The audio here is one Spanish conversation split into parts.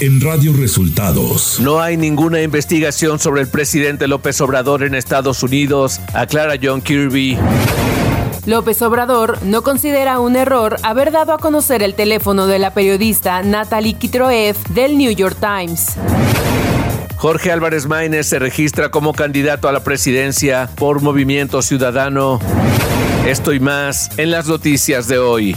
en Radio Resultados. No hay ninguna investigación sobre el presidente López Obrador en Estados Unidos, aclara John Kirby. López Obrador no considera un error haber dado a conocer el teléfono de la periodista Natalie Kitroev del New York Times. Jorge Álvarez Maínez se registra como candidato a la presidencia por Movimiento Ciudadano. Esto y más en las noticias de hoy.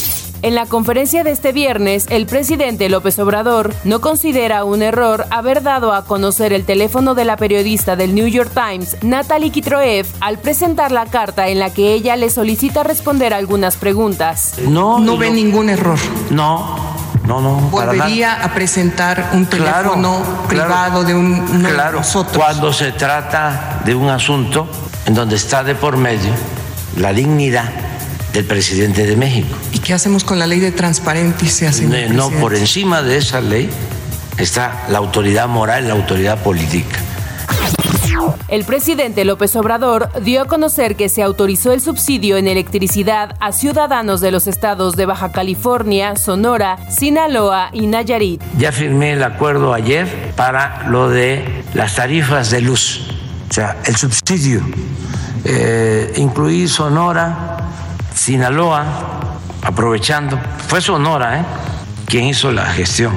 En la conferencia de este viernes, el presidente López Obrador no considera un error haber dado a conocer el teléfono de la periodista del New York Times, Natalie Kitroev, al presentar la carta en la que ella le solicita responder algunas preguntas. No, no ve ningún error. No, no, no. Volvería a presentar un teléfono privado de un claro, nosotros. Cuando se trata de un asunto en donde está de por medio la dignidad del presidente de México. ¿Y qué hacemos con la ley de transparencia, señor No, por encima de esa ley está la autoridad moral, la autoridad política. El presidente López Obrador dio a conocer que se autorizó el subsidio en electricidad a ciudadanos de los estados de Baja California, Sonora, Sinaloa y Nayarit. Ya firmé el acuerdo ayer para lo de las tarifas de luz, o sea, el subsidio. Eh, incluí Sonora, Sinaloa, aprovechando, fue Sonora, ¿eh? quien hizo la gestión,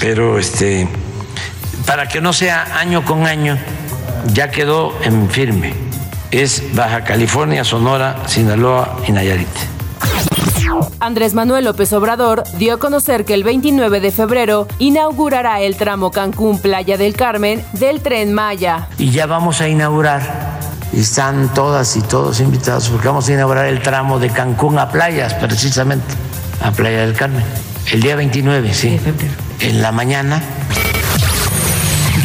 pero este, para que no sea año con año, ya quedó en firme. Es Baja California, Sonora, Sinaloa y Nayarit. Andrés Manuel López Obrador dio a conocer que el 29 de febrero inaugurará el tramo Cancún Playa del Carmen del tren Maya. Y ya vamos a inaugurar están todas y todos invitados porque vamos a inaugurar el tramo de Cancún a playas, precisamente, a Playa del Carmen. El día 29, sí. En la mañana.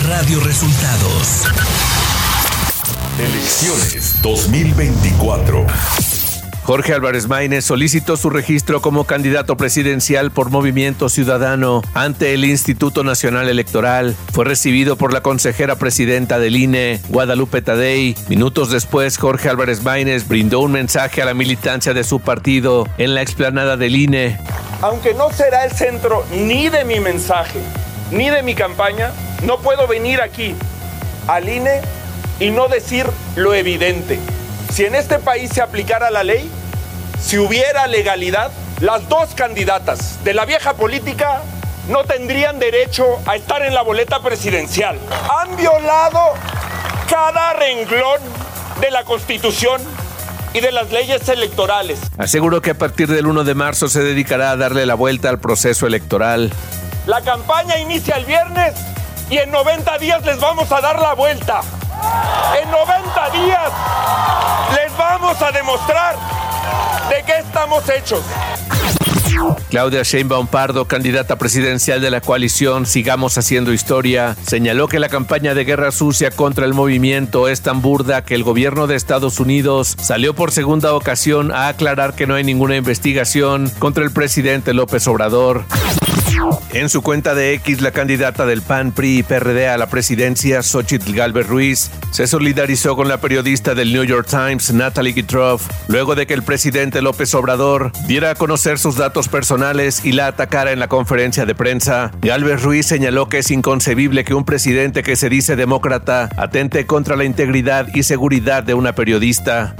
Radio Resultados. Elecciones 2024. Jorge Álvarez Maínez solicitó su registro como candidato presidencial por Movimiento Ciudadano ante el Instituto Nacional Electoral. Fue recibido por la consejera presidenta del INE, Guadalupe Tadei. Minutos después, Jorge Álvarez Maínez brindó un mensaje a la militancia de su partido en la explanada del INE. Aunque no será el centro ni de mi mensaje, ni de mi campaña, no puedo venir aquí al INE y no decir lo evidente. Si en este país se aplicara la ley, si hubiera legalidad, las dos candidatas de la vieja política no tendrían derecho a estar en la boleta presidencial. Han violado cada renglón de la Constitución y de las leyes electorales. Aseguró que a partir del 1 de marzo se dedicará a darle la vuelta al proceso electoral. La campaña inicia el viernes y en 90 días les vamos a dar la vuelta. En 90 días les vamos a demostrar de qué estamos hechos. Claudia Sheinbaum Pardo, candidata presidencial de la coalición Sigamos Haciendo Historia, señaló que la campaña de guerra sucia contra el movimiento es tan burda que el gobierno de Estados Unidos salió por segunda ocasión a aclarar que no hay ninguna investigación contra el presidente López Obrador. En su cuenta de X, la candidata del PAN, PRI y PRD a la presidencia, Xochitl Galvez Ruiz, se solidarizó con la periodista del New York Times, Natalie Gitrov, luego de que el presidente López Obrador diera a conocer sus datos personales y la atacara en la conferencia de prensa. Galvez Ruiz señaló que es inconcebible que un presidente que se dice demócrata atente contra la integridad y seguridad de una periodista.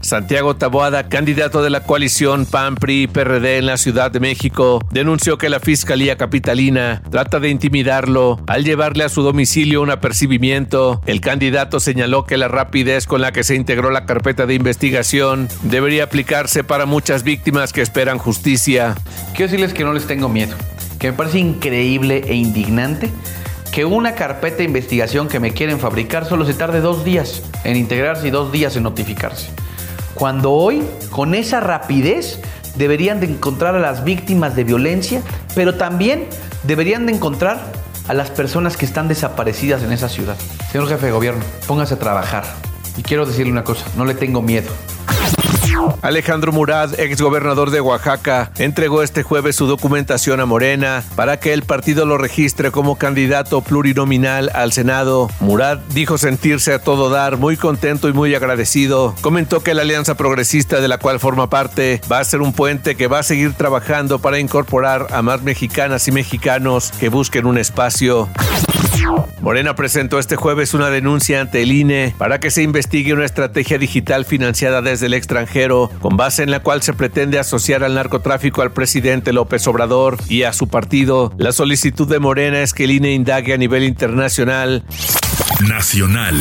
Santiago Taboada, candidato de la coalición PAN PRI PRD en la Ciudad de México, denunció que la Fiscalía Capitalina trata de intimidarlo al llevarle a su domicilio un apercibimiento. El candidato señaló que la rapidez con la que se integró la carpeta de investigación debería aplicarse para muchas víctimas que esperan justicia. Quiero decirles que no les tengo miedo, que me parece increíble e indignante que una carpeta de investigación que me quieren fabricar solo se tarde dos días en integrarse y dos días en notificarse. Cuando hoy, con esa rapidez, deberían de encontrar a las víctimas de violencia, pero también deberían de encontrar a las personas que están desaparecidas en esa ciudad. Señor jefe de gobierno, póngase a trabajar. Y quiero decirle una cosa, no le tengo miedo. Alejandro Murad, exgobernador de Oaxaca, entregó este jueves su documentación a Morena para que el partido lo registre como candidato plurinominal al Senado. Murad dijo sentirse a todo dar, muy contento y muy agradecido. Comentó que la Alianza Progresista de la cual forma parte va a ser un puente que va a seguir trabajando para incorporar a más mexicanas y mexicanos que busquen un espacio. Morena presentó este jueves una denuncia ante el INE para que se investigue una estrategia digital financiada desde el extranjero, con base en la cual se pretende asociar al narcotráfico al presidente López Obrador y a su partido. La solicitud de Morena es que el INE indague a nivel internacional. Nacional.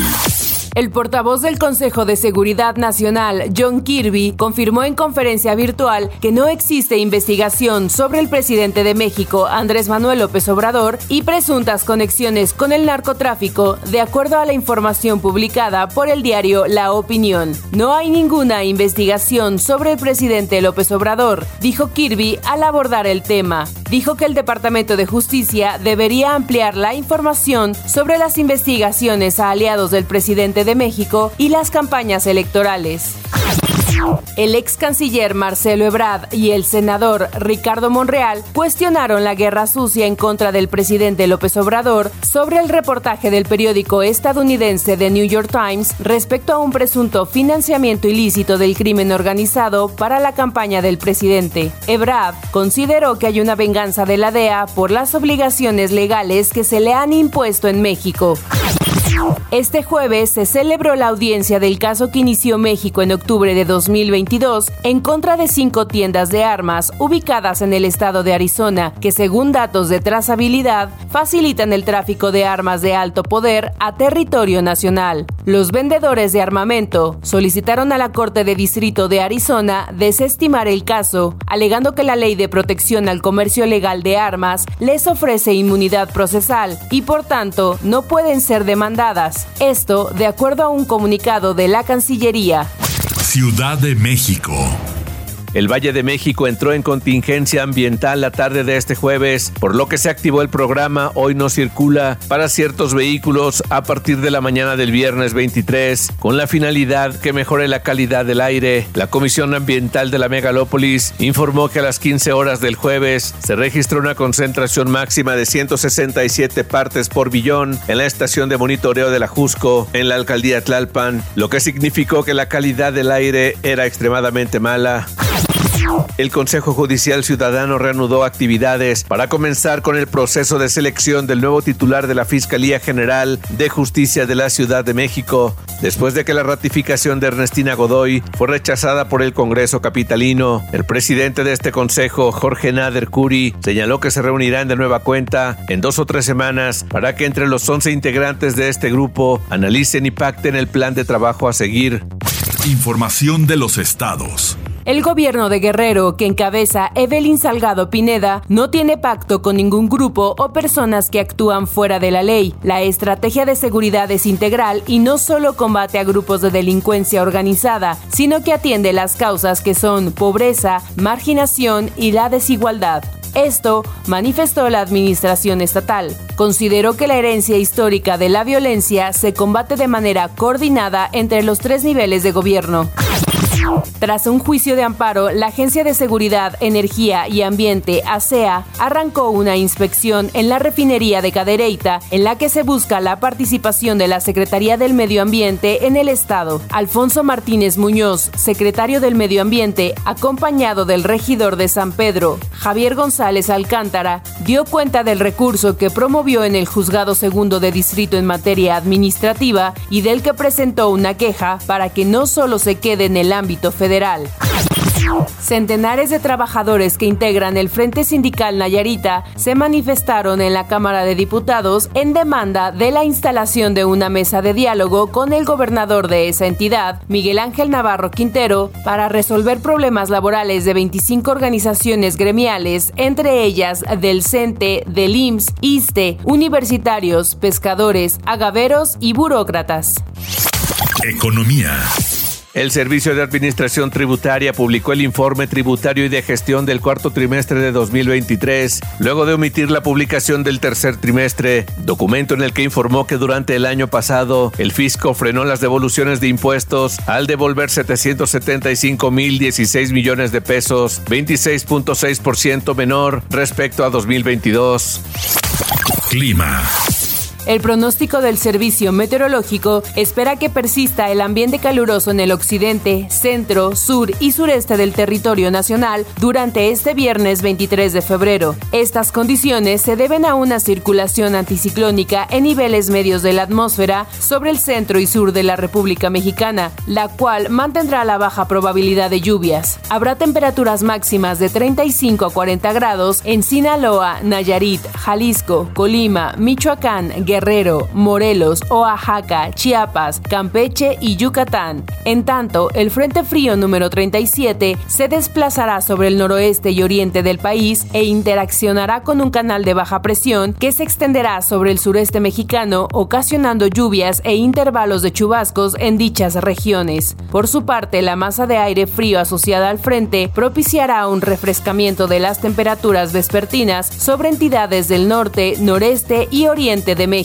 El portavoz del Consejo de Seguridad Nacional, John Kirby, confirmó en conferencia virtual que no existe investigación sobre el presidente de México, Andrés Manuel López Obrador, y presuntas conexiones con el narcotráfico, de acuerdo a la información publicada por el diario La Opinión. No hay ninguna investigación sobre el presidente López Obrador, dijo Kirby al abordar el tema. Dijo que el Departamento de Justicia debería ampliar la información sobre las investigaciones a aliados del presidente de México y las campañas electorales. El ex canciller Marcelo Ebrard y el senador Ricardo Monreal cuestionaron la guerra sucia en contra del presidente López Obrador sobre el reportaje del periódico estadounidense The New York Times respecto a un presunto financiamiento ilícito del crimen organizado para la campaña del presidente. Ebrard consideró que hay una venganza de la DEA por las obligaciones legales que se le han impuesto en México. Este jueves se celebró la audiencia del caso que inició México en octubre de 2022 en contra de cinco tiendas de armas ubicadas en el estado de Arizona, que según datos de trazabilidad facilitan el tráfico de armas de alto poder a territorio nacional. Los vendedores de armamento solicitaron a la Corte de Distrito de Arizona desestimar el caso, alegando que la ley de protección al comercio legal de armas les ofrece inmunidad procesal y por tanto no pueden ser demandados esto de acuerdo a un comunicado de la Cancillería. Ciudad de México. El Valle de México entró en contingencia ambiental la tarde de este jueves, por lo que se activó el programa Hoy no circula para ciertos vehículos a partir de la mañana del viernes 23, con la finalidad que mejore la calidad del aire. La Comisión Ambiental de la Megalópolis informó que a las 15 horas del jueves se registró una concentración máxima de 167 partes por billón en la estación de monitoreo de la Jusco en la alcaldía Tlalpan, lo que significó que la calidad del aire era extremadamente mala. El Consejo Judicial Ciudadano reanudó actividades para comenzar con el proceso de selección del nuevo titular de la Fiscalía General de Justicia de la Ciudad de México, después de que la ratificación de Ernestina Godoy fue rechazada por el Congreso Capitalino. El presidente de este consejo, Jorge Nader Curi, señaló que se reunirán de nueva cuenta en dos o tres semanas para que entre los 11 integrantes de este grupo analicen y pacten el plan de trabajo a seguir. Información de los estados. El gobierno de Guerrero, que encabeza Evelyn Salgado Pineda, no tiene pacto con ningún grupo o personas que actúan fuera de la ley. La estrategia de seguridad es integral y no solo combate a grupos de delincuencia organizada, sino que atiende las causas que son pobreza, marginación y la desigualdad. Esto manifestó la administración estatal. Consideró que la herencia histórica de la violencia se combate de manera coordinada entre los tres niveles de gobierno. Tras un juicio de amparo, la Agencia de Seguridad, Energía y Ambiente, ASEA, arrancó una inspección en la refinería de Cadereyta, en la que se busca la participación de la Secretaría del Medio Ambiente en el Estado. Alfonso Martínez Muñoz, secretario del Medio Ambiente, acompañado del regidor de San Pedro, Javier González Alcántara, dio cuenta del recurso que promovió en el Juzgado Segundo de Distrito en materia administrativa y del que presentó una queja para que no solo se quede en el ámbito federal. Centenares de trabajadores que integran el Frente Sindical Nayarita se manifestaron en la Cámara de Diputados en demanda de la instalación de una mesa de diálogo con el gobernador de esa entidad, Miguel Ángel Navarro Quintero, para resolver problemas laborales de 25 organizaciones gremiales, entre ellas del CENTE, del IMSS, ISTE, universitarios, pescadores, agaveros y burócratas. Economía. El Servicio de Administración Tributaria publicó el informe tributario y de gestión del cuarto trimestre de 2023, luego de omitir la publicación del tercer trimestre, documento en el que informó que durante el año pasado el fisco frenó las devoluciones de impuestos al devolver 775 mil 16 millones de pesos, 26.6% menor respecto a 2022. Clima. El pronóstico del Servicio Meteorológico espera que persista el ambiente caluroso en el occidente, centro, sur y sureste del territorio nacional durante este viernes 23 de febrero. Estas condiciones se deben a una circulación anticiclónica en niveles medios de la atmósfera sobre el centro y sur de la República Mexicana, la cual mantendrá la baja probabilidad de lluvias. Habrá temperaturas máximas de 35 a 40 grados en Sinaloa, Nayarit, Jalisco, Colima, Michoacán, Guerrero, Morelos, Oaxaca, Chiapas, Campeche y Yucatán. En tanto, el Frente Frío número 37 se desplazará sobre el noroeste y oriente del país e interaccionará con un canal de baja presión que se extenderá sobre el sureste mexicano, ocasionando lluvias e intervalos de chubascos en dichas regiones. Por su parte, la masa de aire frío asociada al frente propiciará un refrescamiento de las temperaturas vespertinas sobre entidades del norte, noreste y oriente de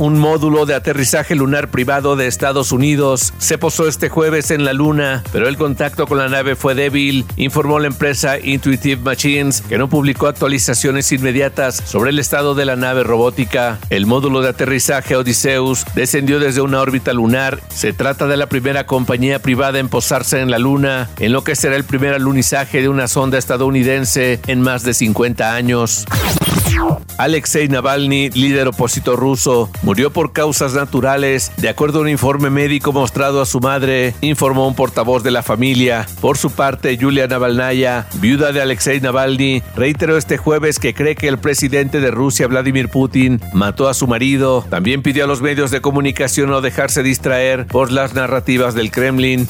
Un módulo de aterrizaje lunar privado de Estados Unidos se posó este jueves en la Luna, pero el contacto con la nave fue débil, informó la empresa Intuitive Machines, que no publicó actualizaciones inmediatas sobre el estado de la nave robótica. El módulo de aterrizaje Odysseus descendió desde una órbita lunar. Se trata de la primera compañía privada en posarse en la Luna, en lo que será el primer alunizaje de una sonda estadounidense en más de 50 años. Alexei Navalny, líder opositor ruso, murió por causas naturales, de acuerdo a un informe médico mostrado a su madre, informó un portavoz de la familia. Por su parte, Yulia Navalnaya, viuda de Alexei Navalny, reiteró este jueves que cree que el presidente de Rusia, Vladimir Putin, mató a su marido. También pidió a los medios de comunicación no dejarse distraer por las narrativas del Kremlin.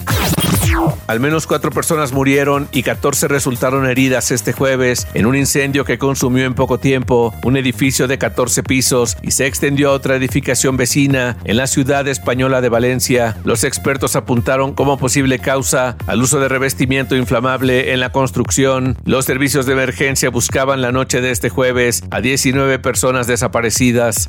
Al menos cuatro personas murieron y 14 resultaron heridas este jueves en un incendio que consumió en poco tiempo un edificio de 14 pisos y se extendió a otra edificación vecina en la ciudad española de Valencia. Los expertos apuntaron como posible causa al uso de revestimiento inflamable en la construcción. Los servicios de emergencia buscaban la noche de este jueves a 19 personas desaparecidas.